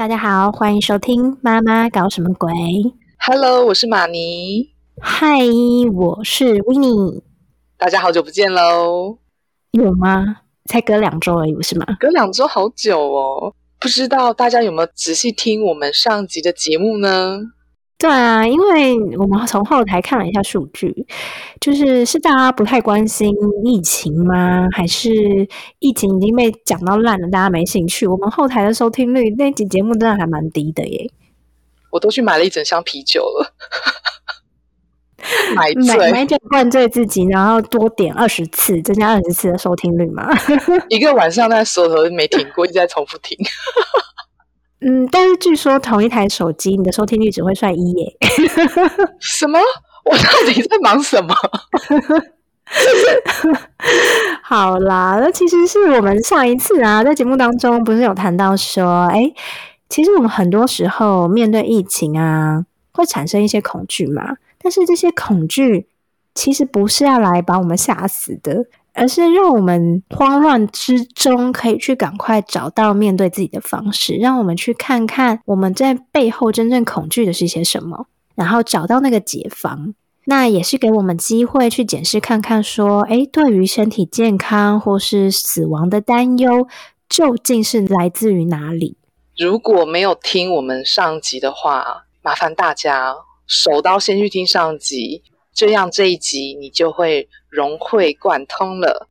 大家好，欢迎收听《妈妈搞什么鬼》。Hello，我是马尼，嗨，我是 w i n n i 大家好久不见喽！有吗？才隔两周而已，不是吗？隔两周好久哦，不知道大家有没有仔细听我们上集的节目呢？对啊，因为我们从后台看了一下数据，就是是大家不太关心疫情吗？还是疫情已经被讲到烂了，大家没兴趣？我们后台的收听率那集节目真的还蛮低的耶，我都去买了一整箱啤酒了，买买醉买酒灌醉自己，然后多点二十次，增加二十次的收听率嘛。一个晚上，那所有头没停过，一直在重复听。嗯，但是据说同一台手机，你的收听率只会算一耶。什么？我到底在忙什么？好啦，那其实是我们上一次啊，在节目当中不是有谈到说，哎，其实我们很多时候面对疫情啊，会产生一些恐惧嘛。但是这些恐惧其实不是要来把我们吓死的，而是让我们慌乱之中可以去赶快找到面对自己的方式，让我们去看看我们在背后真正恐惧的是些什么，然后找到那个解方。那也是给我们机会去检视看看，说，诶，对于身体健康或是死亡的担忧，究竟是来自于哪里？如果没有听我们上集的话，麻烦大家手刀先去听上集，这样这一集你就会融会贯通了。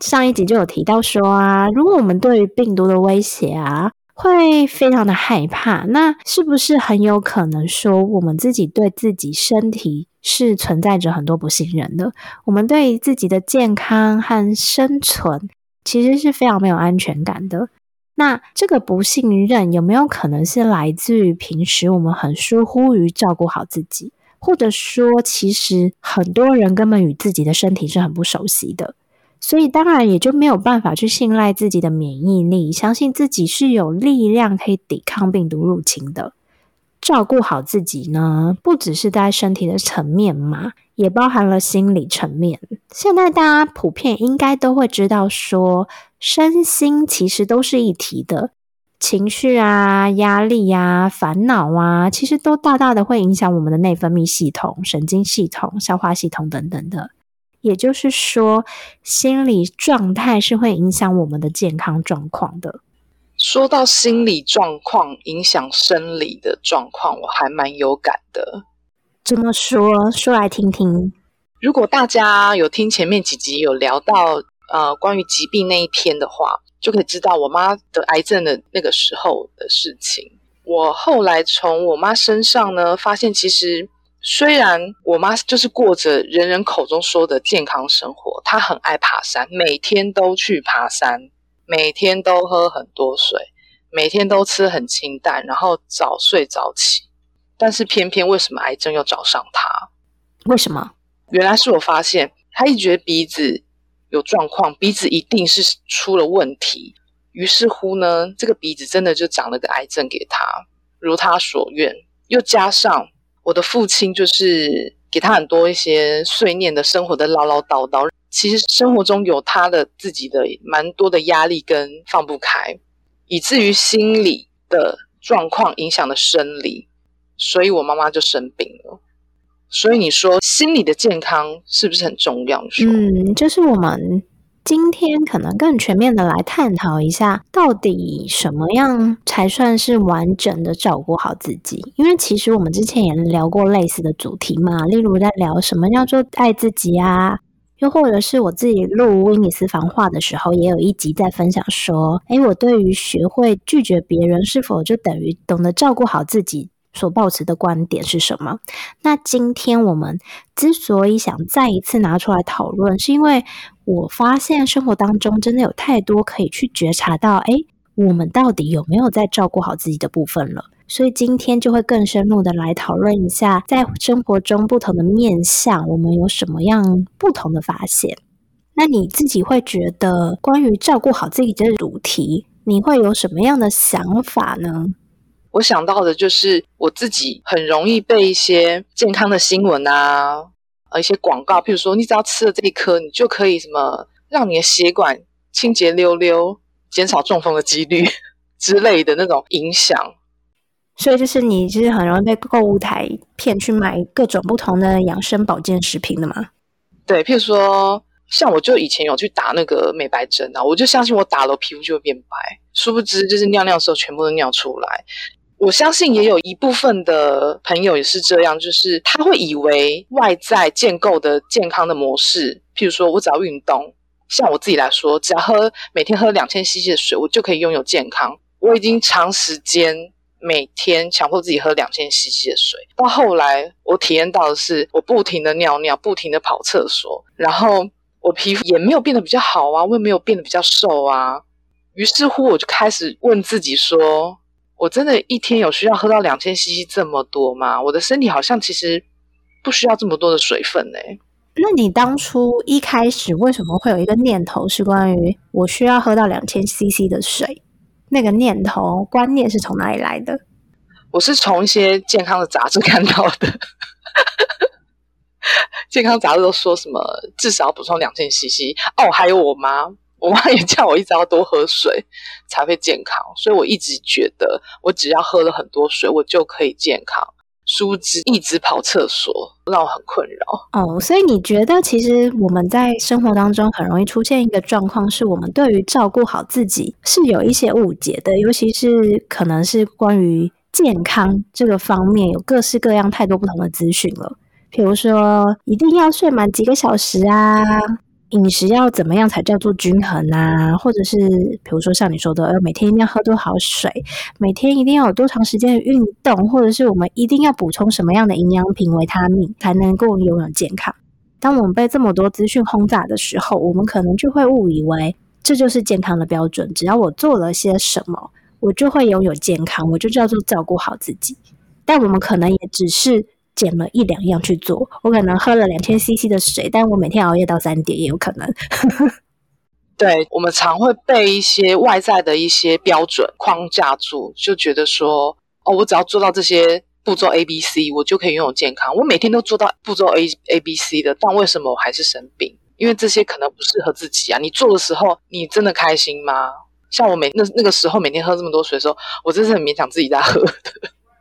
上一集就有提到说啊，如果我们对于病毒的威胁啊，会非常的害怕，那是不是很有可能说，我们自己对自己身体是存在着很多不信任的？我们对自己的健康和生存其实是非常没有安全感的。那这个不信任有没有可能是来自于平时我们很疏忽于照顾好自己，或者说，其实很多人根本与自己的身体是很不熟悉的？所以当然也就没有办法去信赖自己的免疫力，相信自己是有力量可以抵抗病毒入侵的。照顾好自己呢，不只是在身体的层面嘛，也包含了心理层面。现在大家普遍应该都会知道说，身心其实都是一体的，情绪啊、压力啊、烦恼啊，其实都大大的会影响我们的内分泌系统、神经系统、消化系统等等的。也就是说，心理状态是会影响我们的健康状况的。说到心理状况影响生理的状况，我还蛮有感的。怎么说？说来听听。如果大家有听前面几集有聊到呃关于疾病那一篇的话，就可以知道我妈得癌症的那个时候的事情。我后来从我妈身上呢，发现其实虽然我妈就是过着人人口中说的健康生活，她很爱爬山，每天都去爬山，每天都喝很多水，每天都吃很清淡，然后早睡早起。但是偏偏为什么癌症又找上她？为什么？原来是我发现她一直觉得鼻子有状况，鼻子一定是出了问题。于是乎呢，这个鼻子真的就长了个癌症给他，如他所愿。又加上我的父亲就是给他很多一些碎念的生活的唠唠叨叨，其实生活中有他的自己的蛮多的压力跟放不开，以至于心理的状况影响了生理，所以我妈妈就生病了。所以你说心理的健康是不是很重要？嗯，就是我们今天可能更全面的来探讨一下，到底什么样才算是完整的照顾好自己？因为其实我们之前也聊过类似的主题嘛，例如在聊什么叫做爱自己啊，又或者是我自己录威尼斯房话的时候，也有一集在分享说，诶，我对于学会拒绝别人，是否就等于懂得照顾好自己？所抱持的观点是什么？那今天我们之所以想再一次拿出来讨论，是因为我发现生活当中真的有太多可以去觉察到，诶，我们到底有没有在照顾好自己的部分了？所以今天就会更深入的来讨论一下，在生活中不同的面向，我们有什么样不同的发现。那你自己会觉得，关于照顾好自己这主题，你会有什么样的想法呢？我想到的就是我自己很容易被一些健康的新闻啊，呃，一些广告，譬如说你只要吃了这一颗，你就可以什么让你的血管清洁溜溜，减少中风的几率之类的那种影响。所以就是你其实很容易被购物台骗去买各种不同的养生保健食品的嘛？对，譬如说。像我就以前有去打那个美白针啊，我就相信我打了皮肤就会变白，殊不知就是尿尿的时候全部都尿出来。我相信也有一部分的朋友也是这样，就是他会以为外在建构的健康的模式，譬如说我只要运动，像我自己来说，只要喝每天喝两千 CC 的水，我就可以拥有健康。我已经长时间每天强迫自己喝两千 CC 的水，到后来我体验到的是，我不停的尿尿，不停的跑厕所，然后。我皮肤也没有变得比较好啊，我也没有变得比较瘦啊。于是乎，我就开始问自己说：我真的一天有需要喝到两千 CC 这么多吗？我的身体好像其实不需要这么多的水分呢。那你当初一开始为什么会有一个念头是关于我需要喝到两千 CC 的水？那个念头观念是从哪里来的？我是从一些健康的杂志 看到的。健康杂志都说什么至少要补充两千 CC 哦，还有我妈，我妈也叫我一直要多喝水才会健康，所以我一直觉得我只要喝了很多水，我就可以健康。殊不知一直跑厕所让我很困扰。哦，所以你觉得其实我们在生活当中很容易出现一个状况，是我们对于照顾好自己是有一些误解的，尤其是可能是关于健康这个方面，有各式各样太多不同的资讯了。比如说，一定要睡满几个小时啊？饮食要怎么样才叫做均衡啊？或者是，比如说像你说的，每天一定要喝多少水？每天一定要有多长时间的运动？或者是我们一定要补充什么样的营养品、维他命，才能够拥有健康？当我们被这么多资讯轰炸的时候，我们可能就会误以为这就是健康的标准。只要我做了些什么，我就会拥有健康，我就叫做照顾好自己。但我们可能也只是。减了一两样去做，我可能喝了两千 CC 的水，但我每天熬夜到三点也有可能。对我们常会被一些外在的一些标准框架住，就觉得说，哦，我只要做到这些步骤 A、B、C，我就可以拥有健康。我每天都做到步骤 A、A、B、C 的，但为什么我还是生病？因为这些可能不适合自己啊。你做的时候，你真的开心吗？像我每那那个时候每天喝这么多水的时候，我真是很勉强自己在喝的。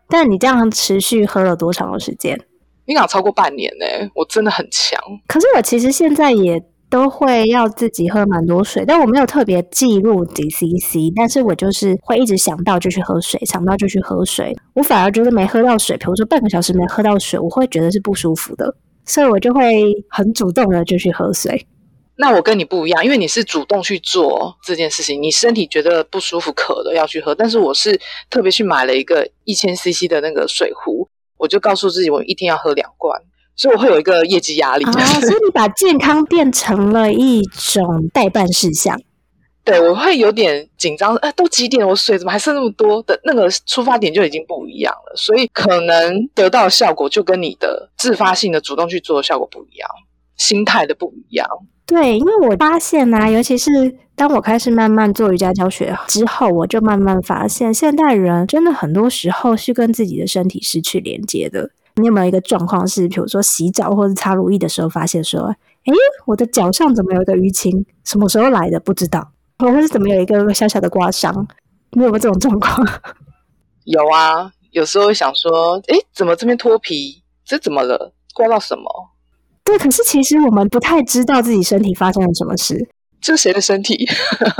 但你这样持续喝了多长的时间？应该超过半年呢，我真的很强。可是我其实现在也都会要自己喝蛮多水，但我没有特别记录 DCC，但是我就是会一直想到就去喝水，想到就去喝水。我反而觉得没喝到水，比如说半个小时没喝到水，我会觉得是不舒服的，所以我就会很主动的就去喝水。那我跟你不一样，因为你是主动去做这件事情，你身体觉得不舒服、渴了要去喝。但是我是特别去买了一个一千 CC 的那个水壶，我就告诉自己我一天要喝两罐，所以我会有一个业绩压力。哦，所以你把健康变成了一种代办事项。对，我会有点紧张。哎，都几点了？我水怎么还剩那么多？的那个出发点就已经不一样了，所以可能得到的效果就跟你的自发性的主动去做的效果不一样，心态的不一样。对，因为我发现呢，尤其是当我开始慢慢做瑜伽教学之后，我就慢慢发现，现代人真的很多时候是跟自己的身体失去连接的。你有没有一个状况是，比如说洗澡或者擦乳液的时候，发现说，哎，我的脚上怎么有一个淤青？什么时候来的？不知道，或者是怎么有一个小小的刮伤？你有没有这种状况？有啊，有时候想说，哎，怎么这边脱皮？这怎么了？刮到什么？对，可是其实我们不太知道自己身体发生了什么事。这是谁的身体？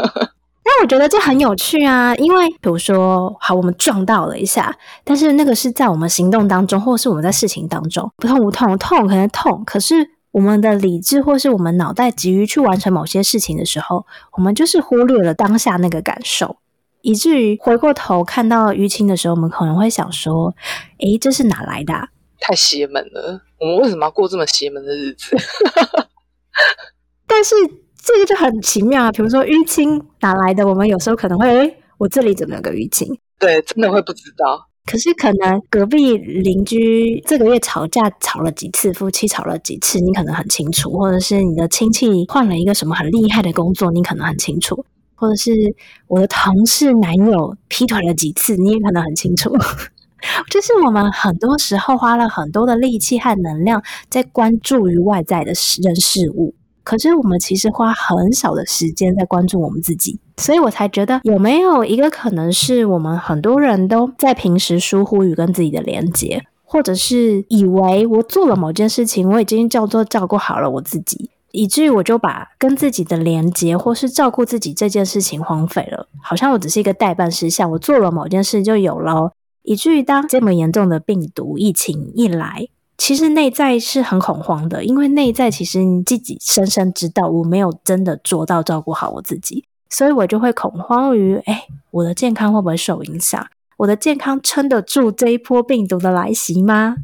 那我觉得这很有趣啊，因为比如说，好，我们撞到了一下，但是那个是在我们行动当中，或是我们在事情当中，不痛不痛，痛可能痛，可是我们的理智或是我们脑袋急于去完成某些事情的时候，我们就是忽略了当下那个感受，以至于回过头看到淤青的时候，我们可能会想说：“诶，这是哪来的？”太邪门了！我们为什么要过这么邪门的日子？但是这个就很奇妙啊。比如说淤青哪来的？我们有时候可能会，哎，我这里怎么有个淤青？对，真的会不知道。可是可能隔壁邻居这个月吵架吵了几次，夫妻吵了几次，你可能很清楚；或者是你的亲戚换了一个什么很厉害的工作，你可能很清楚；或者是我的同事男友劈腿了几次，你也可能很清楚。就是我们很多时候花了很多的力气和能量在关注于外在的人事物。可是我们其实花很少的时间在关注我们自己，所以我才觉得有没有一个可能是我们很多人都在平时疏忽于跟自己的连接，或者是以为我做了某件事情，我已经叫做照顾好了我自己，以至于我就把跟自己的连接或是照顾自己这件事情荒废了，好像我只是一个代办事项，我做了某件事就有了，以至于当这么严重的病毒疫情一来。其实内在是很恐慌的，因为内在其实你自己深深知道我没有真的做到照顾好我自己，所以我就会恐慌于：哎，我的健康会不会受影响？我的健康撑得住这一波病毒的来袭吗？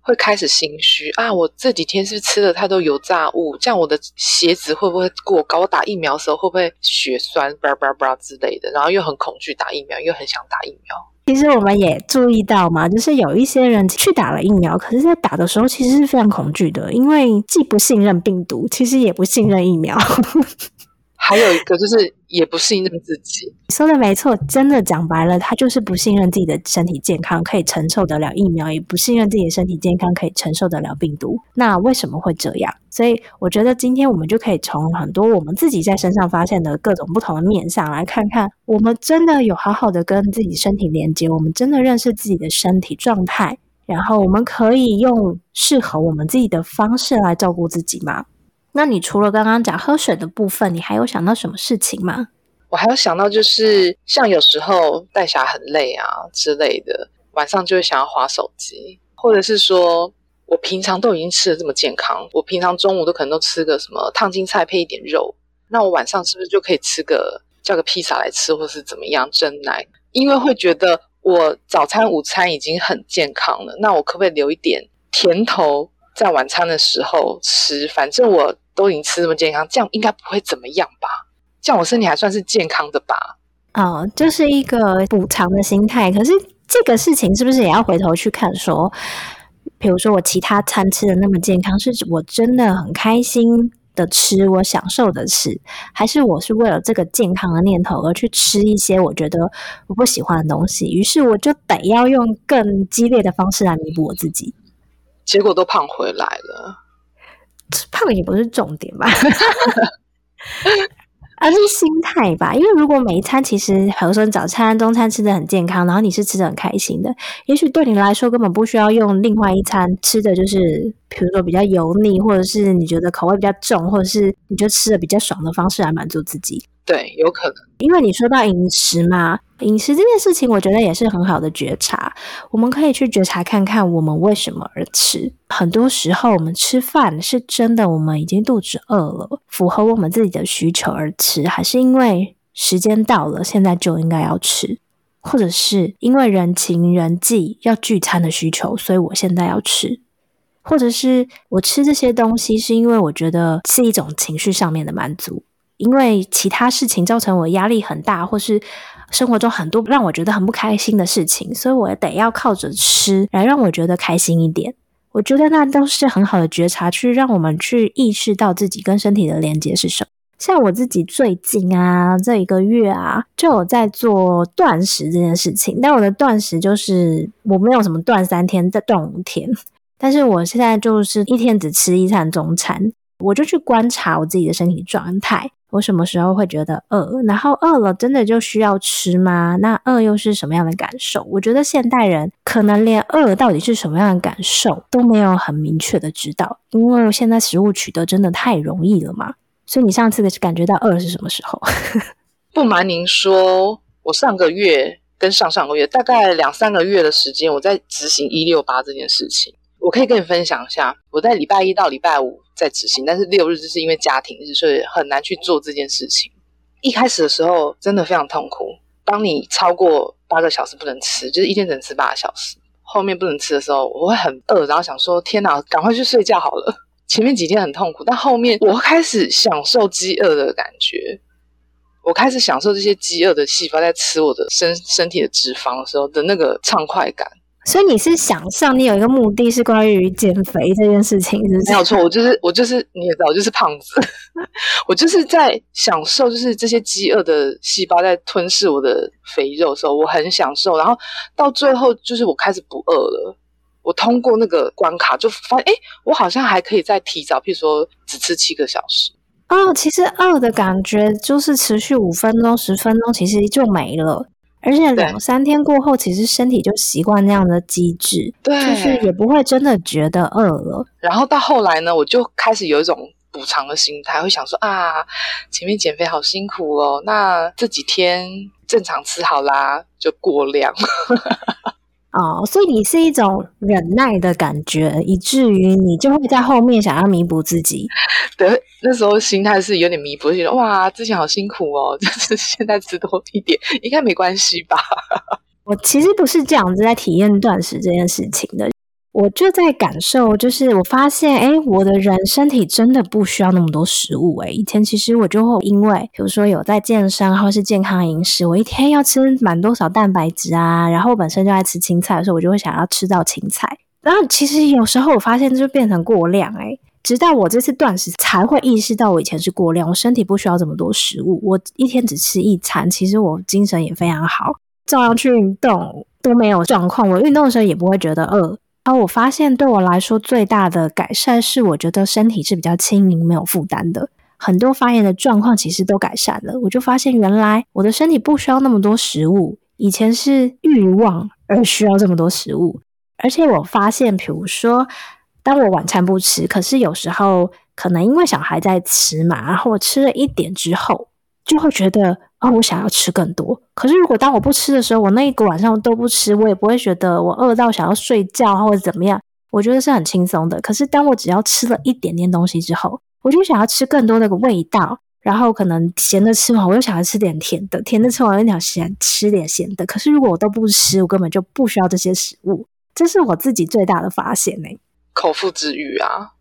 会开始心虚啊！我这几天是不是吃了太多油炸物，这样我的血脂会不会过高？我打疫苗的时候会不会血栓叭叭叭之类的？然后又很恐惧打疫苗，又很想打疫苗。其实我们也注意到嘛，就是有一些人去打了疫苗，可是，在打的时候其实是非常恐惧的，因为既不信任病毒，其实也不信任疫苗。还有一个就是也不信任自己，说的没错，真的讲白了，他就是不信任自己的身体健康可以承受得了疫苗，也不信任自己的身体健康可以承受得了病毒。那为什么会这样？所以我觉得今天我们就可以从很多我们自己在身上发现的各种不同的面相来看看，我们真的有好好的跟自己身体连接，我们真的认识自己的身体状态，然后我们可以用适合我们自己的方式来照顾自己吗？那你除了刚刚讲喝水的部分，你还有想到什么事情吗？我还有想到，就是像有时候带小孩很累啊之类的，晚上就会想要划手机，或者是说我平常都已经吃的这么健康，我平常中午都可能都吃个什么烫青菜配一点肉，那我晚上是不是就可以吃个叫个披萨来吃，或是怎么样蒸奶？因为会觉得我早餐、午餐已经很健康了，那我可不可以留一点甜头在晚餐的时候吃？反正我。都已经吃这么健康，这样应该不会怎么样吧？这样我身体还算是健康的吧？哦，就是一个补偿的心态。可是这个事情是不是也要回头去看？说，比如说我其他餐吃的那么健康，是我真的很开心的吃，我享受的吃，还是我是为了这个健康的念头而去吃一些我觉得我不喜欢的东西？于是我就得要用更激烈的方式来弥补我自己，结果都胖回来了。胖也不是重点吧，而是心态吧。因为如果每一餐其实，比如说早餐、中餐吃的很健康，然后你是吃的很开心的，也许对你来说根本不需要用另外一餐吃的就是，比如说比较油腻，或者是你觉得口味比较重，或者是你觉得吃的比较爽的方式来满足自己。对，有可能，因为你说到饮食嘛，饮食这件事情，我觉得也是很好的觉察。我们可以去觉察看看，我们为什么而吃。很多时候，我们吃饭是真的，我们已经肚子饿了，符合我们自己的需求而吃，还是因为时间到了，现在就应该要吃，或者是因为人情人际要聚餐的需求，所以我现在要吃，或者是我吃这些东西是因为我觉得是一种情绪上面的满足。因为其他事情造成我压力很大，或是生活中很多让我觉得很不开心的事情，所以我得要靠着吃来让我觉得开心一点。我觉得那都是很好的觉察，去让我们去意识到自己跟身体的连接是什么。像我自己最近啊，这一个月啊，就有在做断食这件事情。但我的断食就是我没有什么断三天，再断五天，但是我现在就是一天只吃一餐中餐，我就去观察我自己的身体状态。我什么时候会觉得饿？然后饿了，真的就需要吃吗？那饿又是什么样的感受？我觉得现代人可能连饿到底是什么样的感受都没有很明确的知道，因为现在食物取得真的太容易了嘛。所以你上次的感觉到饿是什么时候？不瞒您说，我上个月跟上上个月大概两三个月的时间，我在执行一六八这件事情。我可以跟你分享一下，我在礼拜一到礼拜五在执行，但是六日就是因为家庭日，所以很难去做这件事情。一开始的时候真的非常痛苦。当你超过八个小时不能吃，就是一天只能吃八个小时，后面不能吃的时候，我会很饿，然后想说：天哪，赶快去睡觉好了。前面几天很痛苦，但后面我开始享受饥饿的感觉。我开始享受这些饥饿的细胞在吃我的身身体的脂肪的时候的那个畅快感。所以你是想象你有一个目的是关于减肥这件事情，是不是？没有错，我就是我就是你也知道，我就是胖子，我就是在享受，就是这些饥饿的细胞在吞噬我的肥肉的时候，我很享受。然后到最后，就是我开始不饿了，我通过那个关卡，就发现哎，我好像还可以再提早，譬如说只吃七个小时。哦，其实饿的感觉就是持续五分钟、十分钟，其实就没了。而且两三天过后，其实身体就习惯那样的机制，对，就是也不会真的觉得饿了。然后到后来呢，我就开始有一种补偿的心态，会想说啊，前面减肥好辛苦哦，那这几天正常吃好啦，就过量。哦，所以你是一种忍耐的感觉，以至于你就会在后面想要弥补自己。对，那时候心态是有点弥补，觉得哇，之前好辛苦哦，就是现在吃多一点应该没关系吧？我其实不是这样子在体验断食这件事情的。我就在感受，就是我发现，哎，我的人身体真的不需要那么多食物。哎，以前其实我就会因为，比如说有在健身或是健康饮食，我一天要吃满多少蛋白质啊，然后我本身就爱吃青菜的时候，我就会想要吃到青菜。然后其实有时候我发现就变成过量，哎，直到我这次断食才会意识到我以前是过量，我身体不需要这么多食物，我一天只吃一餐，其实我精神也非常好，照样去运动都没有状况，我运动的时候也不会觉得饿。而我发现，对我来说最大的改善是，我觉得身体是比较轻盈、没有负担的。很多发炎的状况其实都改善了。我就发现，原来我的身体不需要那么多食物。以前是欲望而需要这么多食物。而且我发现，比如说，当我晚餐不吃，可是有时候可能因为小孩在吃嘛，然后我吃了一点之后，就会觉得。我想要吃更多。可是如果当我不吃的时候，我那一个晚上都不吃，我也不会觉得我饿到想要睡觉或者怎么样。我觉得是很轻松的。可是当我只要吃了一点点东西之后，我就想要吃更多那个味道。然后可能咸的吃完，我又想要吃点甜的；甜的吃完，又想咸吃点咸的。可是如果我都不吃，我根本就不需要这些食物。这是我自己最大的发现呢。口腹之欲啊。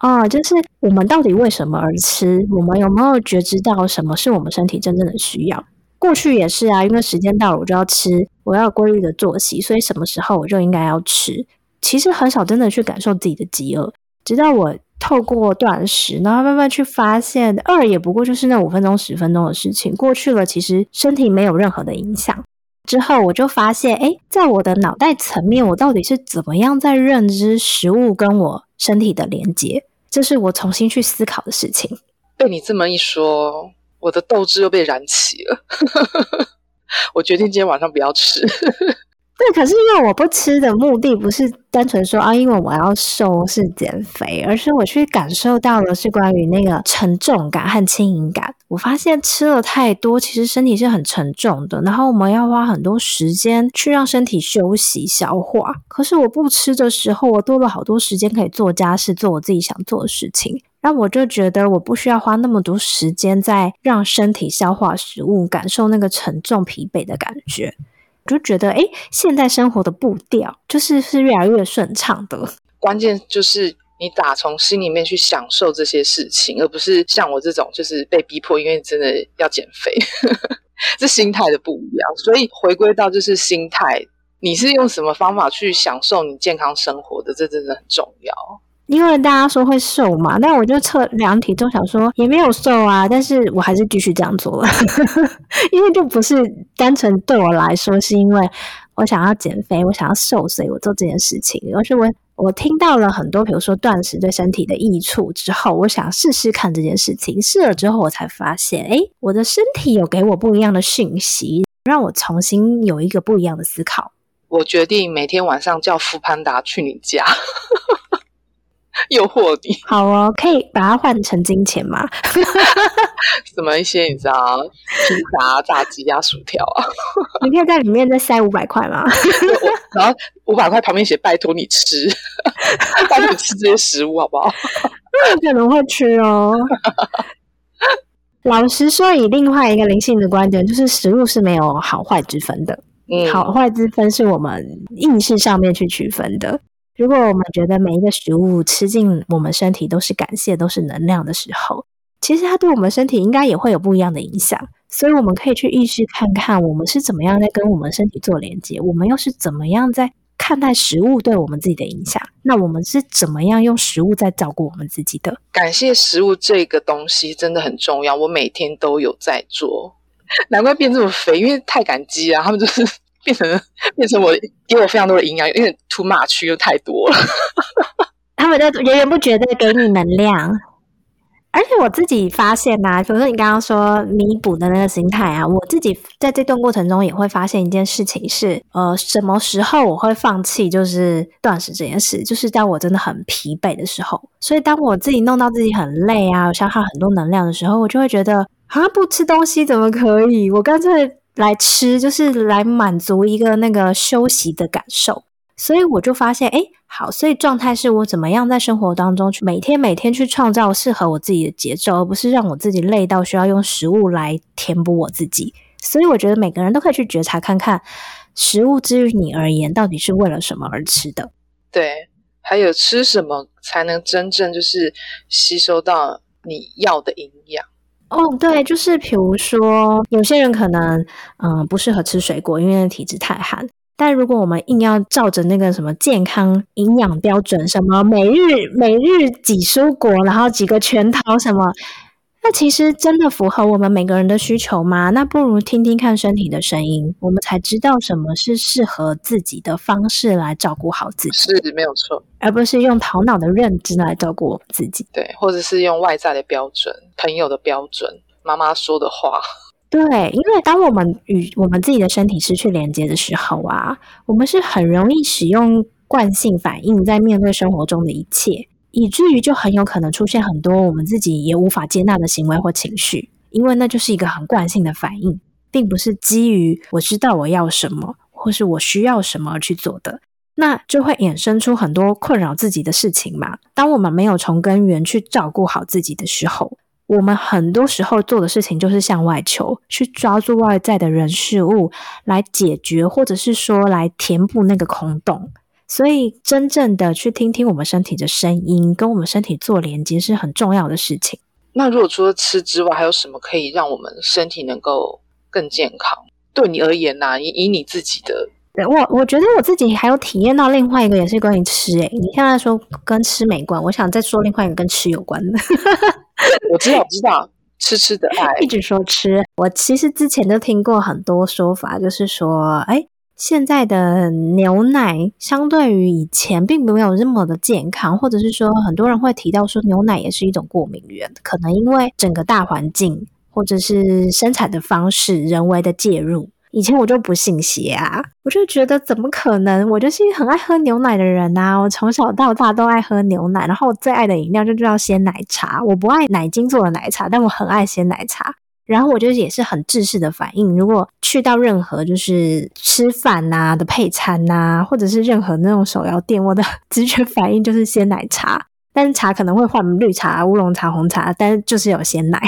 啊，就是我们到底为什么而吃？我们有没有觉知到什么是我们身体真正的需要？过去也是啊，因为时间到了我就要吃，我要规律的作息，所以什么时候我就应该要吃。其实很少真的去感受自己的饥饿，直到我透过断食，然后慢慢去发现，饿也不过就是那五分钟、十分钟的事情，过去了，其实身体没有任何的影响。之后我就发现，哎，在我的脑袋层面，我到底是怎么样在认知食物跟我身体的连接？这是我重新去思考的事情。被你这么一说，我的斗志又被燃起了。我决定今天晚上不要吃。对，可是因为我不吃的目的不是单纯说啊，因为我要瘦是减肥，而是我去感受到的是关于那个沉重感和轻盈感。我发现吃了太多，其实身体是很沉重的，然后我们要花很多时间去让身体休息消化。可是我不吃的时候，我多了好多时间可以做家事，做我自己想做的事情。那我就觉得我不需要花那么多时间在让身体消化食物，感受那个沉重疲惫的感觉。就觉得，哎，现在生活的步调就是是越来越顺畅的。关键就是你打从心里面去享受这些事情，而不是像我这种就是被逼迫，因为真的要减肥，这心态的不一样。所以回归到就是心态，你是用什么方法去享受你健康生活的？这真的很重要。因为大家说会瘦嘛，但我就测量体重，想说也没有瘦啊，但是我还是继续这样做了，因为就不是单纯对我来说，是因为我想要减肥，我想要瘦，所以我做这件事情。而是我我听到了很多，比如说断食对身体的益处之后，我想试试看这件事情。试了之后，我才发现，哎，我的身体有给我不一样的讯息，让我重新有一个不一样的思考。我决定每天晚上叫富潘达去你家。诱惑你，好哦，可以把它换成金钱吗？什么一些你知道，披萨、炸鸡啊、薯条啊，你可以在里面再塞五百块吗？然后五百块旁边写拜托你吃，拜托你吃这些食物好不好？那可能会吃哦。老实说，以另外一个灵性的观点，就是食物是没有好坏之分的。嗯，好坏之分是我们意识上面去区分的。如果我们觉得每一个食物吃进我们身体都是感谢、都是能量的时候，其实它对我们身体应该也会有不一样的影响。所以我们可以去意识看看，我们是怎么样在跟我们身体做连接，我们又是怎么样在看待食物对我们自己的影响。那我们是怎么样用食物在照顾我们自己的？感谢食物这个东西真的很重要，我每天都有在做，难怪变这么肥，因为太感激啊！他们就是变成变成我给我非常多的营养，因为 too much 又太多了，他们在源源不绝的给你能量。而且我自己发现呐，比如说你刚刚说弥补的那个心态啊，我自己在这段过程中也会发现一件事情是，呃，什么时候我会放弃就是断食这件事，就是当我真的很疲惫的时候。所以当我自己弄到自己很累啊，消耗很多能量的时候，我就会觉得啊，不吃东西怎么可以？我干脆来吃，就是来满足一个那个休息的感受。所以我就发现，哎，好，所以状态是我怎么样在生活当中去每天每天去创造适合我自己的节奏，而不是让我自己累到需要用食物来填补我自己。所以我觉得每个人都可以去觉察看看，食物之于你而言到底是为了什么而吃的。对，还有吃什么才能真正就是吸收到你要的营养？哦，对，就是比如说有些人可能嗯不适合吃水果，因为体质太寒。但如果我们硬要照着那个什么健康营养标准，什么每日每日几蔬果，然后几个拳头什么，那其实真的符合我们每个人的需求吗？那不如听听看身体的声音，我们才知道什么是适合自己的方式来照顾好自己，是没有错，而不是用头脑的认知来照顾我们自己。对，或者是用外在的标准、朋友的标准、妈妈说的话。对，因为当我们与我们自己的身体失去连接的时候啊，我们是很容易使用惯性反应在面对生活中的一切，以至于就很有可能出现很多我们自己也无法接纳的行为或情绪，因为那就是一个很惯性的反应，并不是基于我知道我要什么或是我需要什么而去做的，那就会衍生出很多困扰自己的事情嘛。当我们没有从根源去照顾好自己的时候。我们很多时候做的事情就是向外求，去抓住外在的人事物来解决，或者是说来填补那个空洞。所以，真正的去听听我们身体的声音，跟我们身体做连接是很重要的事情。那如果除了吃之外，还有什么可以让我们身体能够更健康？对你而言呢？以以你自己的，我我觉得我自己还有体验到另外一个，也是关于吃。诶，你现在说跟吃没关，我想再说另外一个跟吃有关的。我知道，我知道，吃吃的爱，一直说吃。我其实之前都听过很多说法，就是说，哎，现在的牛奶相对于以前并没有那么的健康，或者是说，很多人会提到说，牛奶也是一种过敏源，可能因为整个大环境或者是生产的方式人为的介入。以前我就不信邪啊，我就觉得怎么可能？我就是很爱喝牛奶的人呐，我从小到大都爱喝牛奶，然后我最爱的饮料就叫鲜奶茶。我不爱奶精做的奶茶，但我很爱鲜奶茶。然后我就也是很制式的反应，如果去到任何就是吃饭呐的配餐呐，或者是任何那种手摇店，我的直觉反应就是鲜奶茶。但是茶可能会换绿茶、乌龙茶、红茶，但是就是有鲜奶。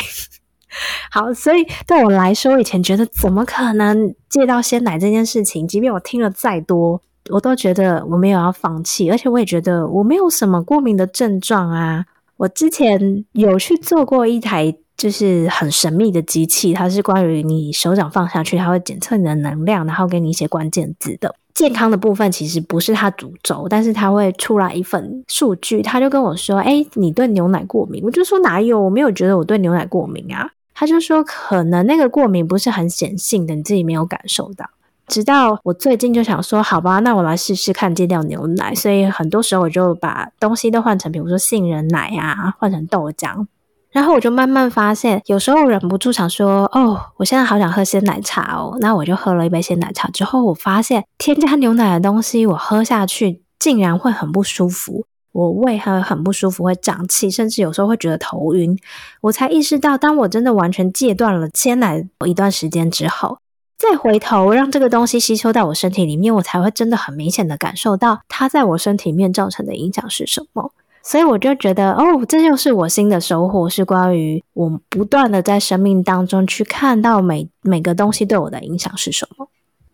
好，所以对我来说，以前觉得怎么可能戒到鲜奶这件事情，即便我听了再多，我都觉得我没有要放弃，而且我也觉得我没有什么过敏的症状啊。我之前有去做过一台就是很神秘的机器，它是关于你手掌放下去，它会检测你的能量，然后给你一些关键字的。健康的部分其实不是它主轴，但是它会出来一份数据，他就跟我说：“哎，你对牛奶过敏？”我就说：“哪有？我没有觉得我对牛奶过敏啊。”他就说，可能那个过敏不是很显性的，你自己没有感受到。直到我最近就想说，好吧，那我来试试看戒掉牛奶。所以很多时候我就把东西都换成，比如说杏仁奶啊，换成豆浆。然后我就慢慢发现，有时候忍不住想说，哦，我现在好想喝鲜奶茶哦。那我就喝了一杯鲜奶茶之后，我发现添加牛奶的东西，我喝下去竟然会很不舒服。我胃还很不舒服，会胀气，甚至有时候会觉得头晕。我才意识到，当我真的完全戒断了鲜奶一段时间之后，再回头让这个东西吸收到我身体里面，我才会真的很明显的感受到它在我身体面造成的影响是什么。所以我就觉得，哦，这就是我新的收获，是关于我不断的在生命当中去看到每每个东西对我的影响是什么。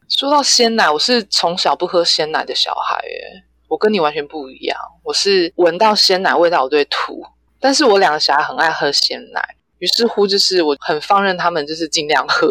说到鲜奶，我是从小不喝鲜奶的小孩耶。我跟你完全不一样，我是闻到鲜奶味道我就会吐，但是我两个小孩很爱喝鲜奶，于是乎，就是我很放任他们，就是尽量喝。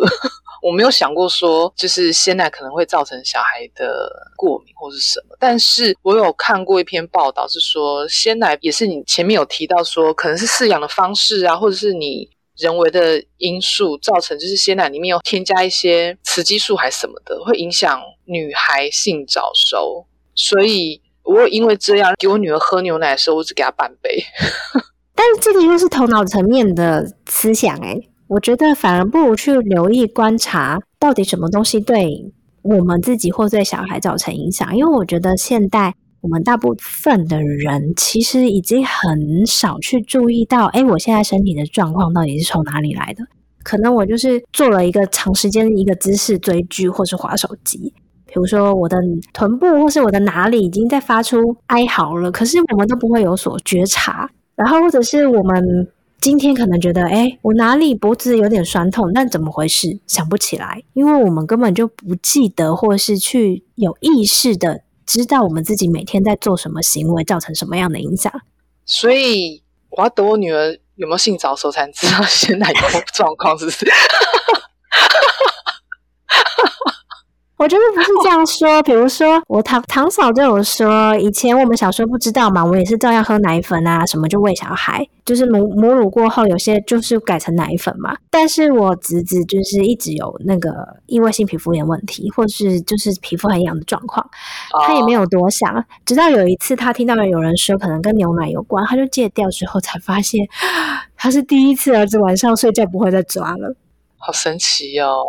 我没有想过说，就是鲜奶可能会造成小孩的过敏或是什么。但是我有看过一篇报道，是说鲜奶也是你前面有提到说，可能是饲养的方式啊，或者是你人为的因素造成，就是鲜奶里面有添加一些雌激素还什么的，会影响女孩性早熟。所以我因为这样给我女儿喝牛奶的时候，我只给她半杯。但是这个又是头脑层面的思想诶，我觉得反而不如去留意观察，到底什么东西对我们自己或对小孩造成影响。因为我觉得现代我们大部分的人其实已经很少去注意到，哎，我现在身体的状况到底是从哪里来的？可能我就是做了一个长时间一个姿势追剧或是划手机，比如说我的臀部或是我的哪里已经在发出哀嚎了，可是我们都不会有所觉察。然后，或者是我们今天可能觉得，哎，我哪里脖子有点酸痛，但怎么回事？想不起来，因为我们根本就不记得，或是去有意识的知道我们自己每天在做什么行为，造成什么样的影响。所以，我要等我女儿有没有性早熟，才能知道现在有状况，是不是？我觉得不是这样说，比如说我堂堂嫂就有说，以前我们小时候不知道嘛，我也是照样喝奶粉啊，什么就喂小孩，就是母母乳过后，有些就是改成奶粉嘛。但是我侄子就是一直有那个异位性皮肤炎问题，或是就是皮肤很痒的状况，他也没有多想，直到有一次他听到了有人说可能跟牛奶有关，他就戒掉之后才发现，他是第一次儿子晚上睡觉不会再抓了，好神奇哦。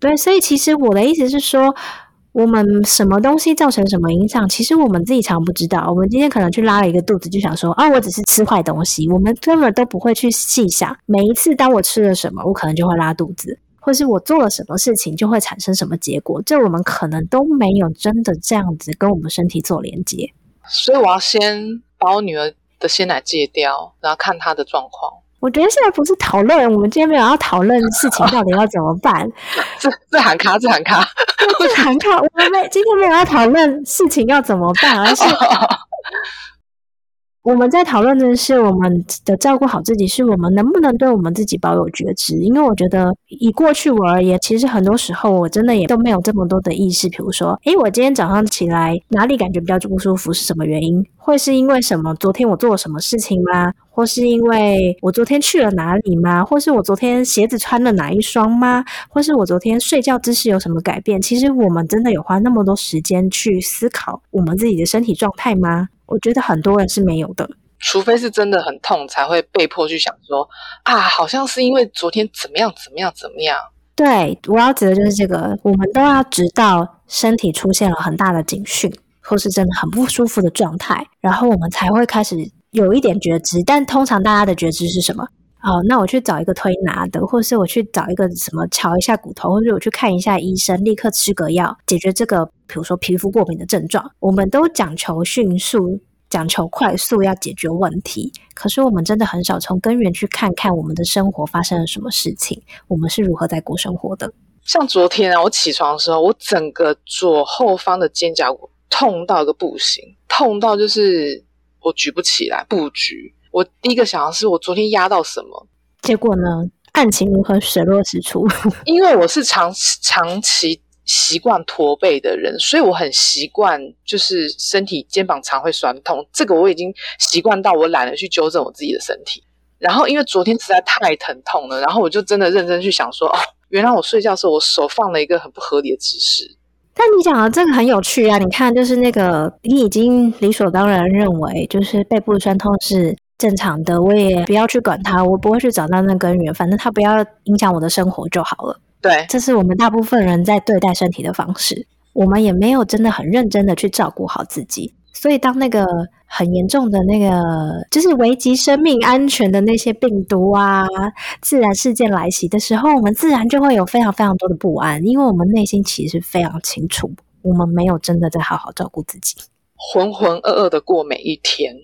对，所以其实我的意思是说，我们什么东西造成什么影响，其实我们自己常不知道。我们今天可能去拉了一个肚子，就想说啊，我只是吃坏东西，我们根本都不会去细想，每一次当我吃了什么，我可能就会拉肚子，或是我做了什么事情就会产生什么结果，这我们可能都没有真的这样子跟我们身体做连接。所以我要先把我女儿的鲜奶戒掉，然后看她的状况。我觉得现在不是讨论，我们今天没有要讨论事情到底要怎么办。这这喊卡，这喊卡，这喊卡。我们没今天没有要讨论事情要怎么办，而是 我们在讨论的是我们的照顾好自己，是我们能不能对我们自己保有觉知。因为我觉得以过去我而言，其实很多时候我真的也都没有这么多的意识。比如说，诶，我今天早上起来哪里感觉比较不舒服，是什么原因？会是因为什么？昨天我做了什么事情吗？或是因为我昨天去了哪里吗？或是我昨天鞋子穿了哪一双吗？或是我昨天睡觉姿势有什么改变？其实我们真的有花那么多时间去思考我们自己的身体状态吗？我觉得很多人是没有的，除非是真的很痛，才会被迫去想说啊，好像是因为昨天怎么样怎么样怎么样。对，我要指的就是这个，我们都要直到身体出现了很大的警讯，或是真的很不舒服的状态，然后我们才会开始。有一点觉知，但通常大家的觉知是什么？哦，那我去找一个推拿的，或是我去找一个什么瞧一下骨头，或者我去看一下医生，立刻吃个药解决这个，比如说皮肤过敏的症状。我们都讲求迅速，讲求快速要解决问题，可是我们真的很少从根源去看看我们的生活发生了什么事情，我们是如何在过生活的。像昨天啊，我起床的时候，我整个左后方的肩胛骨痛到一个不行，痛到就是。我举不起来，不举。我第一个想的是，我昨天压到什么？结果呢？案情如何？水落石出。因为我是长长期习惯驼背的人，所以我很习惯，就是身体肩膀常会酸痛。这个我已经习惯到我懒得去纠正我自己的身体。然后因为昨天实在太疼痛了，然后我就真的认真去想说，哦，原来我睡觉的时候我手放了一个很不合理的姿势。但你讲的这个很有趣啊！你看，就是那个你已经理所当然认为，就是背部酸痛是正常的，我也不要去管它，我不会去找到那根源，反正它不要影响我的生活就好了。对，这是我们大部分人在对待身体的方式，我们也没有真的很认真的去照顾好自己。所以，当那个很严重的那个，就是危及生命安全的那些病毒啊、自然事件来袭的时候，我们自然就会有非常非常多的不安，因为我们内心其实非常清楚，我们没有真的在好好照顾自己，浑浑噩噩的过每一天。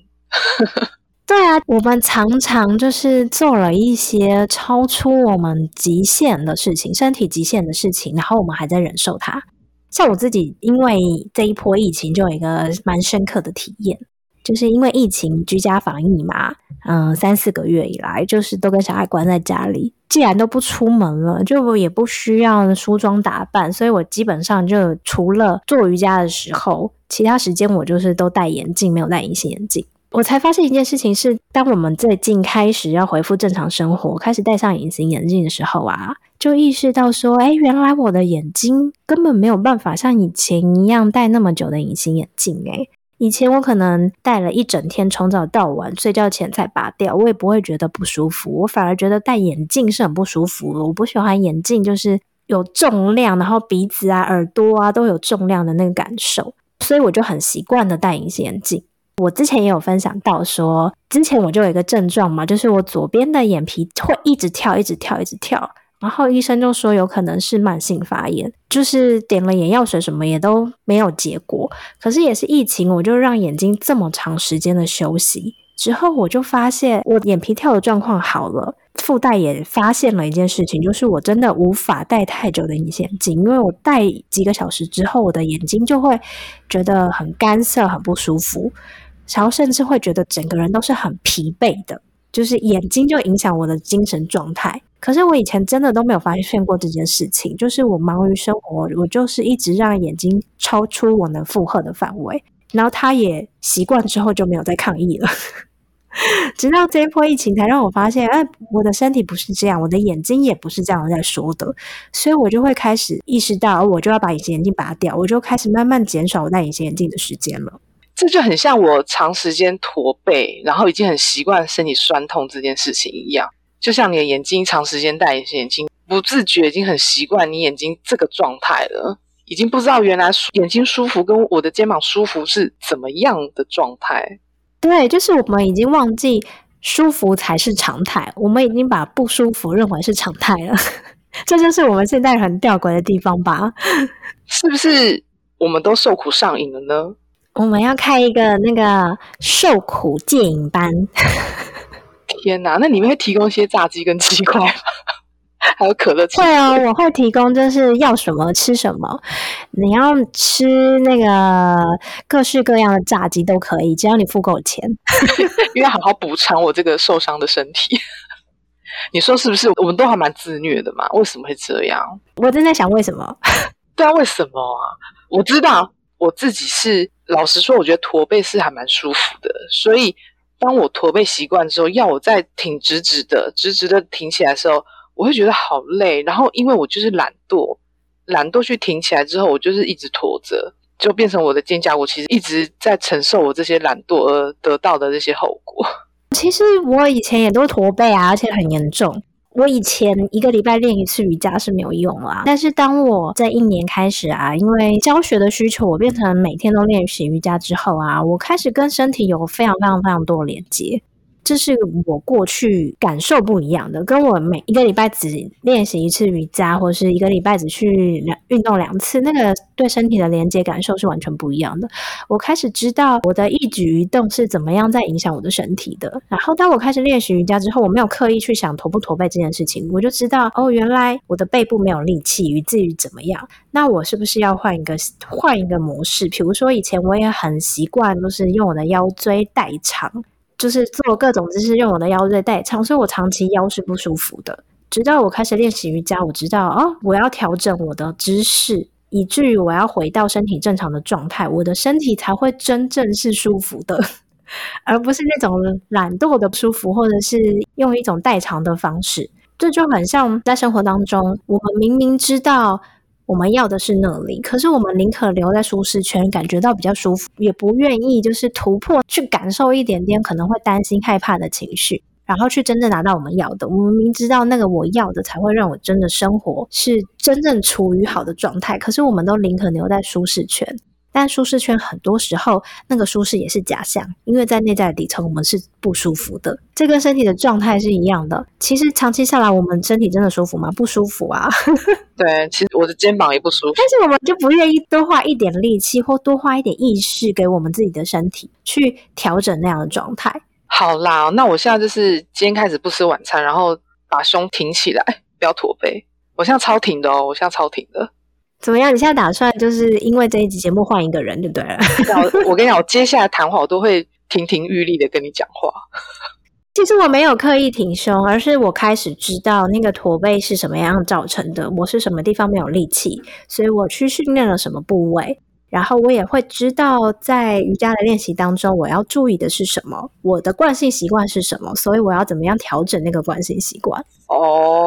对啊，我们常常就是做了一些超出我们极限的事情，身体极限的事情，然后我们还在忍受它。像我自己，因为这一波疫情，就有一个蛮深刻的体验，就是因为疫情居家防疫嘛，嗯，三四个月以来，就是都跟小孩关在家里，既然都不出门了，就也不需要梳妆打扮，所以我基本上就除了做瑜伽的时候，其他时间我就是都戴眼镜，没有戴隐形眼镜。我才发现一件事情是，当我们最近开始要恢复正常生活，开始戴上隐形眼镜的时候啊，就意识到说，哎，原来我的眼睛根本没有办法像以前一样戴那么久的隐形眼镜。哎，以前我可能戴了一整天，从早到晚，睡觉前才拔掉，我也不会觉得不舒服，我反而觉得戴眼镜是很不舒服的。我不喜欢眼镜就是有重量，然后鼻子啊、耳朵啊都有重量的那个感受，所以我就很习惯的戴隐形眼镜。我之前也有分享到说，之前我就有一个症状嘛，就是我左边的眼皮会一直跳，一直跳，一直跳，然后医生就说有可能是慢性发炎，就是点了眼药水什么也都没有结果。可是也是疫情，我就让眼睛这么长时间的休息之后，我就发现我眼皮跳的状况好了。附带也发现了一件事情，就是我真的无法戴太久的隐形眼镜，因为我戴几个小时之后，我的眼睛就会觉得很干涩、很不舒服。然后甚至会觉得整个人都是很疲惫的，就是眼睛就影响我的精神状态。可是我以前真的都没有发现过这件事情，就是我忙于生活，我就是一直让眼睛超出我能负荷的范围，然后他也习惯之后就没有再抗议了。直到这一波疫情才让我发现，哎，我的身体不是这样，我的眼睛也不是这样在说的，所以我就会开始意识到，我就要把隐形眼镜拔掉，我就开始慢慢减少我戴隐形眼镜的时间了。这就很像我长时间驼背，然后已经很习惯身体酸痛这件事情一样。就像你的眼睛长时间戴隐形眼镜，不自觉已经很习惯你眼睛这个状态了，已经不知道原来眼睛舒服跟我的肩膀舒服是怎么样的状态。对，就是我们已经忘记舒服才是常态，我们已经把不舒服认为是常态了。这就是我们现在很吊诡的地方吧？是不是我们都受苦上瘾了呢？我们要开一个那个受苦戒瘾班。天哪，那里面会提供一些炸鸡跟鸡块吗？还有可乐？会哦，我会提供，就是要什么吃什么。你要吃那个各式各样的炸鸡都可以，只要你付够钱。因为好好补偿我这个受伤的身体。你说是不是？我们都还蛮自虐的嘛？为什么会这样？我正在想为什么。对啊，为什么啊？我知道我自己是。老实说，我觉得驼背是还蛮舒服的。所以，当我驼背习惯之后，要我再挺直直的、直直的挺起来的时候，我会觉得好累。然后，因为我就是懒惰，懒惰去挺起来之后，我就是一直驼着，就变成我的肩胛骨其实一直在承受我这些懒惰而得到的这些后果。其实我以前也都驼背啊，而且很严重。我以前一个礼拜练一次瑜伽是没有用啦，但是当我在一年开始啊，因为教学的需求，我变成每天都练习瑜伽之后啊，我开始跟身体有非常非常非常多的连接。这是我过去感受不一样的，跟我每一个礼拜只练习一次瑜伽，或者是一个礼拜只去运动两次，那个对身体的连接感受是完全不一样的。我开始知道我的一举一动是怎么样在影响我的身体的。然后当我开始练习瑜伽之后，我没有刻意去想驼不驼背这件事情，我就知道哦，原来我的背部没有力气，以至于怎么样？那我是不是要换一个换一个模式？比如说以前我也很习惯，就是用我的腰椎代偿。就是做各种姿势，用我的腰椎代偿，所以我长期腰是不舒服的。直到我开始练习瑜伽，我知道哦，我要调整我的姿势，以至于我要回到身体正常的状态，我的身体才会真正是舒服的，而不是那种懒惰的舒服，或者是用一种代偿的方式。这就很像在生活当中，我们明明知道。我们要的是能力，可是我们宁可留在舒适圈，感觉到比较舒服，也不愿意就是突破去感受一点点可能会担心害怕的情绪，然后去真正拿到我们要的。我们明知道那个我要的才会让我真的生活是真正处于好的状态，可是我们都宁可留在舒适圈。但舒适圈很多时候，那个舒适也是假象，因为在内在的底层，我们是不舒服的。这跟身体的状态是一样的。其实长期下来，我们身体真的舒服吗？不舒服啊。对，其实我的肩膀也不舒服。但是我们就不愿意多花一点力气，或多花一点意识，给我们自己的身体去调整那样的状态。好啦，那我现在就是今天开始不吃晚餐，然后把胸挺起来，不要驼背。我现在超挺的哦，我现在超挺的。怎么样？你现在打算就是因为这一集节目换一个人就对了。我跟你讲，我接下来谈话我都会亭亭玉立的跟你讲话。其实我没有刻意挺胸，而是我开始知道那个驼背是什么样造成的，我是什么地方没有力气，所以我去训练了什么部位。然后我也会知道，在瑜伽的练习当中，我要注意的是什么，我的惯性习惯是什么，所以我要怎么样调整那个惯性习惯。哦，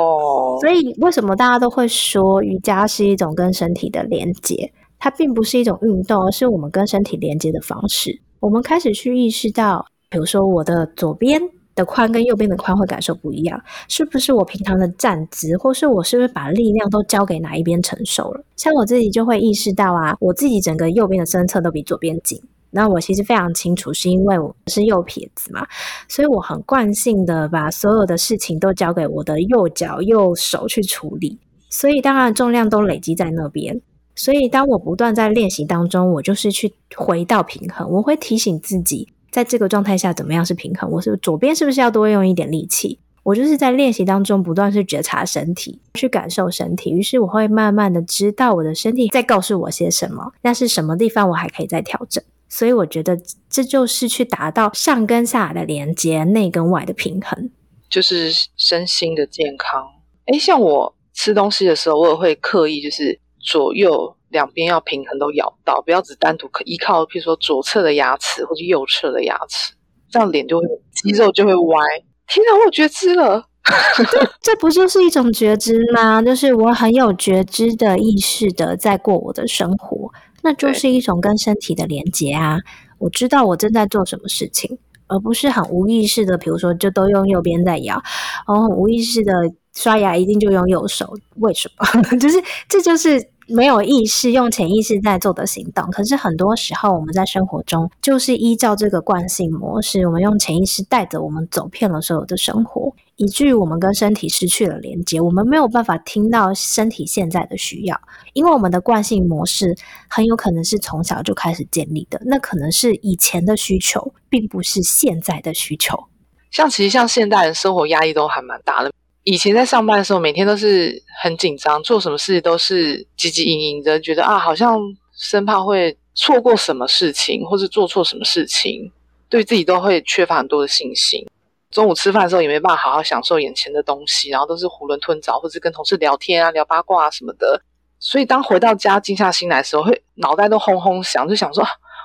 所以为什么大家都会说瑜伽是一种跟身体的连接？它并不是一种运动，而是我们跟身体连接的方式。我们开始去意识到，比如说我的左边。的髋跟右边的髋会感受不一样，是不是我平常的站姿，或是我是不是把力量都交给哪一边承受了？像我自己就会意识到啊，我自己整个右边的身侧都比左边紧。那我其实非常清楚，是因为我是右撇子嘛，所以我很惯性的把所有的事情都交给我的右脚、右手去处理，所以当然重量都累积在那边。所以当我不断在练习当中，我就是去回到平衡，我会提醒自己。在这个状态下，怎么样是平衡？我是左边是不是要多用一点力气？我就是在练习当中不断去觉察身体，去感受身体。于是我会慢慢的知道我的身体在告诉我些什么，那是什么地方我还可以再调整。所以我觉得这就是去达到上跟下的连接，内跟外的平衡，就是身心的健康。诶像我吃东西的时候，我也会刻意就是左右。两边要平衡都咬到，不要只单独可依靠，譬如说左侧的牙齿或者右侧的牙齿，这样脸就会肌肉就会歪。天哪，我有觉知了，这不就是一种觉知吗？就是我很有觉知的意识的在过我的生活，那就是一种跟身体的连接啊。我知道我正在做什么事情，而不是很无意识的，比如说就都用右边在摇，然后很无意识的刷牙一定就用右手，为什么？就是这就是。没有意识，用潜意识在做的行动。可是很多时候，我们在生活中就是依照这个惯性模式，我们用潜意识带着我们走遍了所有的生活，以至于我们跟身体失去了连接。我们没有办法听到身体现在的需要，因为我们的惯性模式很有可能是从小就开始建立的。那可能是以前的需求，并不是现在的需求。像其实像现代人生活压力都还蛮大的。以前在上班的时候，每天都是很紧张，做什么事都是汲汲营营的，觉得啊，好像生怕会错过什么事情，或是做错什么事情，对自己都会缺乏很多的信心。中午吃饭的时候也没办法好好享受眼前的东西，然后都是囫囵吞枣，或是跟同事聊天啊、聊八卦啊什么的。所以当回到家静下心来的时候，会脑袋都轰轰响，就想说，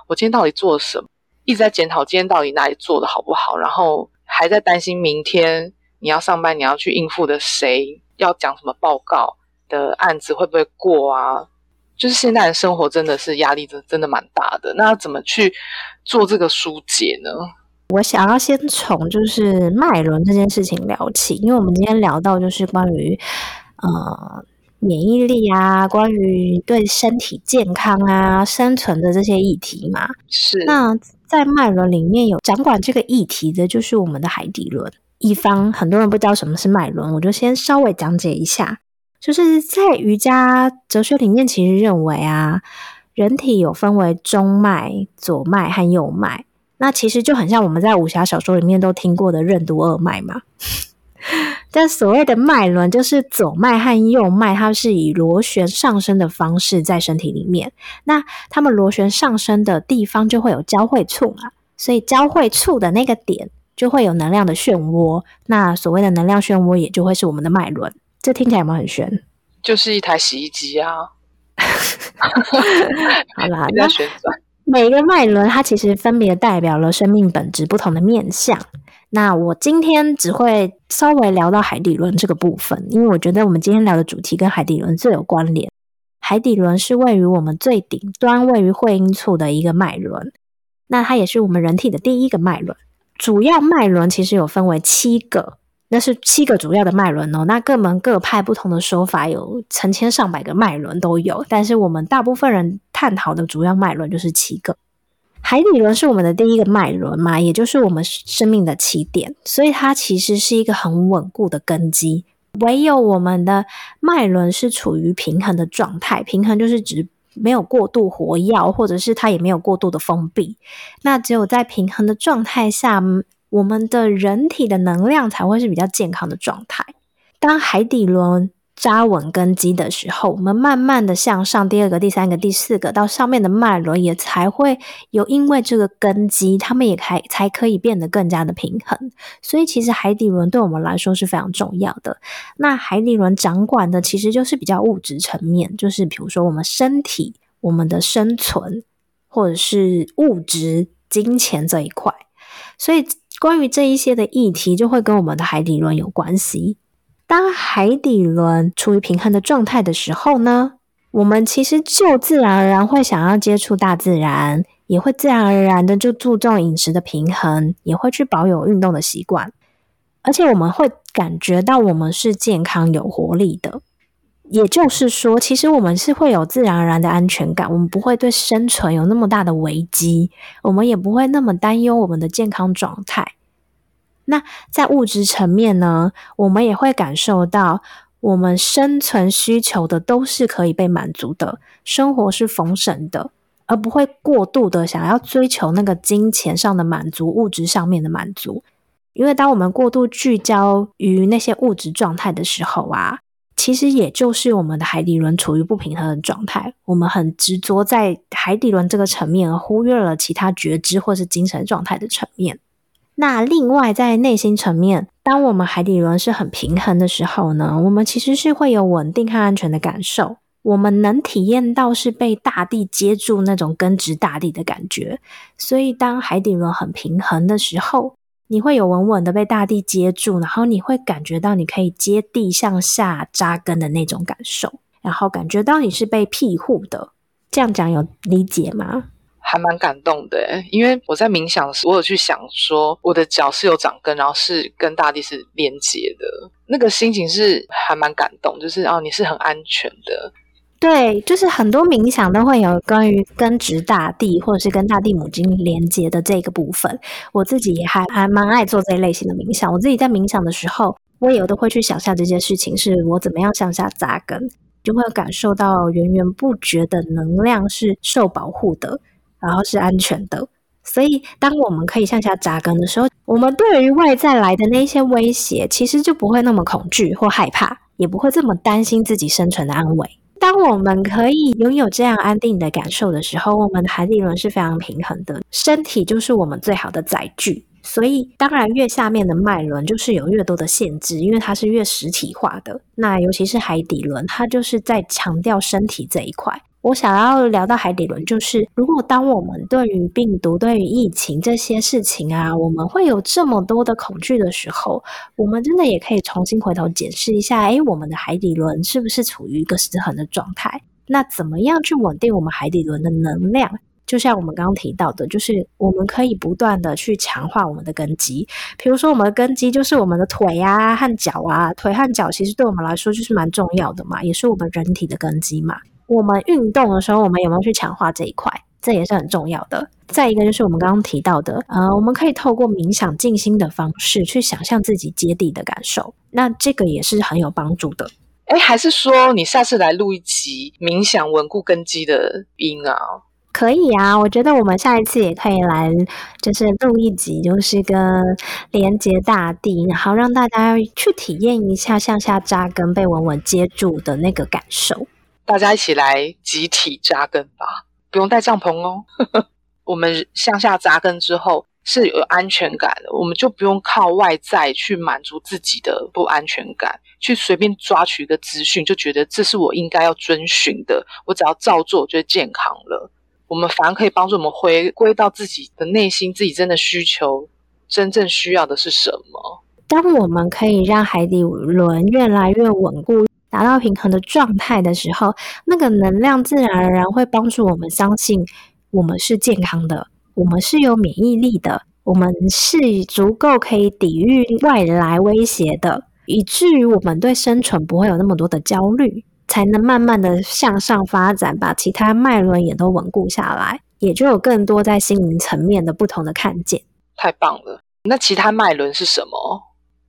我今天到底做了什么？一直在检讨今天到底哪里做的好不好，然后还在担心明天。你要上班，你要去应付的谁要讲什么报告的案子会不会过啊？就是现在的生活真的是压力真真的蛮大的。那怎么去做这个疏解呢？我想要先从就是脉轮这件事情聊起，因为我们今天聊到就是关于呃免疫力啊，关于对身体健康啊、生存的这些议题嘛。是。那在脉轮里面有掌管这个议题的，就是我们的海底轮。一方很多人不知道什么是脉轮，我就先稍微讲解一下。就是在瑜伽哲学里面，其实认为啊，人体有分为中脉、左脉和右脉。那其实就很像我们在武侠小说里面都听过的任督二脉嘛。但所谓的脉轮，就是左脉和右脉，它是以螺旋上升的方式在身体里面。那它们螺旋上升的地方就会有交汇处嘛，所以交汇处的那个点。就会有能量的漩涡，那所谓的能量漩涡也就会是我们的脉轮。这听起来有没有很玄？就是一台洗衣机啊。好啦，在旋转。每个脉轮它其实分别代表了生命本质不同的面相。那我今天只会稍微聊到海底轮这个部分，因为我觉得我们今天聊的主题跟海底轮最有关联。海底轮是位于我们最顶端，位于会阴处的一个脉轮。那它也是我们人体的第一个脉轮。主要脉轮其实有分为七个，那是七个主要的脉轮哦。那各门各派不同的说法，有成千上百个脉轮都有。但是我们大部分人探讨的主要脉轮就是七个。海底轮是我们的第一个脉轮嘛，也就是我们生命的起点，所以它其实是一个很稳固的根基。唯有我们的脉轮是处于平衡的状态，平衡就是指。没有过度活跃，或者是它也没有过度的封闭。那只有在平衡的状态下，我们的人体的能量才会是比较健康的状态。当海底轮扎稳根基的时候，我们慢慢的向上，第二个、第三个、第四个，到上面的脉轮也才会有，因为这个根基，他们也才才可以变得更加的平衡。所以，其实海底轮对我们来说是非常重要的。那海底轮掌管的其实就是比较物质层面，就是比如说我们身体、我们的生存，或者是物质、金钱这一块。所以，关于这一些的议题，就会跟我们的海底轮有关系。当海底轮处于平衡的状态的时候呢，我们其实就自然而然会想要接触大自然，也会自然而然的就注重饮食的平衡，也会去保有运动的习惯，而且我们会感觉到我们是健康有活力的。也就是说，其实我们是会有自然而然的安全感，我们不会对生存有那么大的危机，我们也不会那么担忧我们的健康状态。那在物质层面呢，我们也会感受到，我们生存需求的都是可以被满足的，生活是丰盛的，而不会过度的想要追求那个金钱上的满足、物质上面的满足。因为当我们过度聚焦于那些物质状态的时候啊，其实也就是我们的海底轮处于不平衡的状态。我们很执着在海底轮这个层面，而忽略了其他觉知或是精神状态的层面。那另外，在内心层面，当我们海底轮是很平衡的时候呢，我们其实是会有稳定和安全的感受。我们能体验到是被大地接住那种根植大地的感觉。所以，当海底轮很平衡的时候，你会有稳稳的被大地接住，然后你会感觉到你可以接地向下扎根的那种感受，然后感觉到你是被庇护的。这样讲有理解吗？还蛮感动的，因为我在冥想的时，我有去想说，我的脚是有长根，然后是跟大地是连接的，那个心情是还蛮感动，就是哦，你是很安全的。对，就是很多冥想都会有关于根植大地，或者是跟大地母亲连接的这个部分。我自己也还还蛮爱做这一类型的冥想。我自己在冥想的时候，我也有的会去想象这件事情，是我怎么样向下扎根，就会感受到源源不绝的能量是受保护的。然后是安全的，所以当我们可以向下扎根的时候，我们对于外在来的那些威胁，其实就不会那么恐惧或害怕，也不会这么担心自己生存的安危。当我们可以拥有这样安定的感受的时候，我们的海底轮是非常平衡的，身体就是我们最好的载具。所以，当然越下面的脉轮就是有越多的限制，因为它是越实体化的。那尤其是海底轮，它就是在强调身体这一块。我想要聊到海底轮，就是如果当我们对于病毒、对于疫情这些事情啊，我们会有这么多的恐惧的时候，我们真的也可以重新回头检视一下，诶，我们的海底轮是不是处于一个失衡的状态？那怎么样去稳定我们海底轮的能量？就像我们刚刚提到的，就是我们可以不断的去强化我们的根基，比如说我们的根基就是我们的腿啊和脚啊，腿和脚其实对我们来说就是蛮重要的嘛，也是我们人体的根基嘛。我们运动的时候，我们有没有去强化这一块？这也是很重要的。再一个就是我们刚刚提到的，呃，我们可以透过冥想静心的方式去想象自己接地的感受，那这个也是很有帮助的。哎，还是说你下次来录一集冥想稳固根基的音啊？可以啊，我觉得我们下一次也可以来，就是录一集，就是跟连接大地，然后让大家去体验一下向下扎根、被稳稳接住的那个感受。大家一起来集体扎根吧，不用带帐篷哦。我们向下扎根之后是有安全感的，我们就不用靠外在去满足自己的不安全感，去随便抓取一个资讯，就觉得这是我应该要遵循的，我只要照做就健康了。我们反而可以帮助我们回归到自己的内心，自己真的需求，真正需要的是什么？当我们可以让海底轮越来越稳固。达到平衡的状态的时候，那个能量自然而然会帮助我们相信我们是健康的，我们是有免疫力的，我们是足够可以抵御外来威胁的，以至于我们对生存不会有那么多的焦虑，才能慢慢的向上发展，把其他脉轮也都稳固下来，也就有更多在心灵层面的不同的看见。太棒了！那其他脉轮是什么？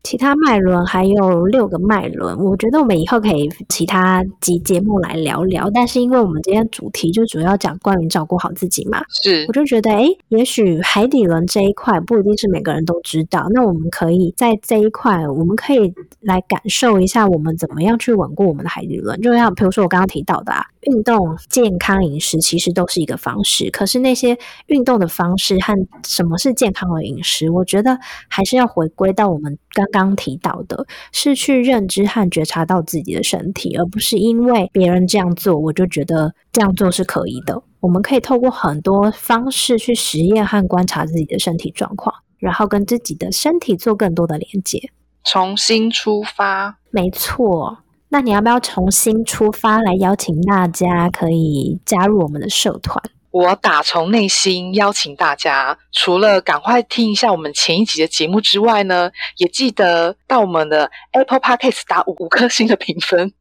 其他脉轮还有六个脉轮，我觉得我们以后可以其他集节目来聊聊。但是因为我们今天主题就主要讲关于照顾好自己嘛，是我就觉得，哎，也许海底轮这一块不一定是每个人都知道。那我们可以在这一块，我们可以来感受一下，我们怎么样去稳固我们的海底轮。就像比如说我刚刚提到的，啊，运动、健康饮食其实都是一个方式。可是那些运动的方式和什么是健康的饮食，我觉得还是要回归到我们刚。刚提到的是去认知和觉察到自己的身体，而不是因为别人这样做，我就觉得这样做是可以的。我们可以透过很多方式去实验和观察自己的身体状况，然后跟自己的身体做更多的连接，重新出发。没错，那你要不要重新出发来邀请大家可以加入我们的社团？我打从内心邀请大家，除了赶快听一下我们前一集的节目之外呢，也记得到我们的 Apple Podcast 打五五颗星的评分。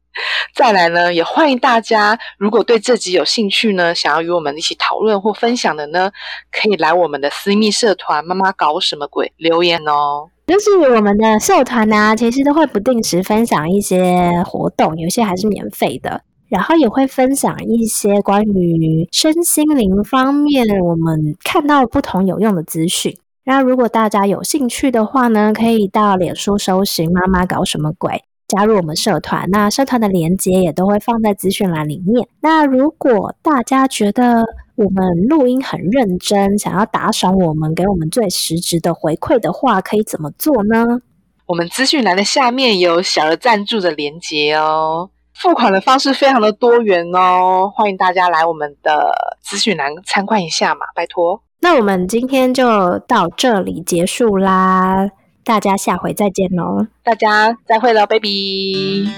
再来呢，也欢迎大家，如果对这集有兴趣呢，想要与我们一起讨论或分享的呢，可以来我们的私密社团“妈妈搞什么鬼”留言哦。就是我们的社团呢，其实都会不定时分享一些活动，有些还是免费的。然后也会分享一些关于身心灵方面我们看到不同有用的资讯。那如果大家有兴趣的话呢，可以到脸书搜寻“妈妈搞什么鬼”，加入我们社团。那社团的链接也都会放在资讯栏里面。那如果大家觉得我们录音很认真，想要打赏我们，给我们最实质的回馈的话，可以怎么做呢？我们资讯栏的下面有小额赞助的连接哦。付款的方式非常的多元哦，欢迎大家来我们的资讯栏参观一下嘛，拜托。那我们今天就到这里结束啦，大家下回再见喽，大家再会了，baby。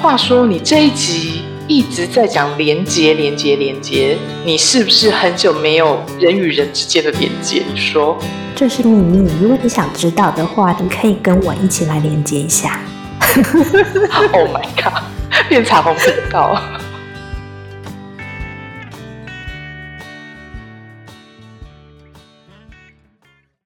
话说你这一集一直在讲连接，连接，连接，你是不是很久没有人与人之间的连接？你说这是秘密，如果你想知道的话，你可以跟我一起来连接一下。Oh my god！变彩虹频道。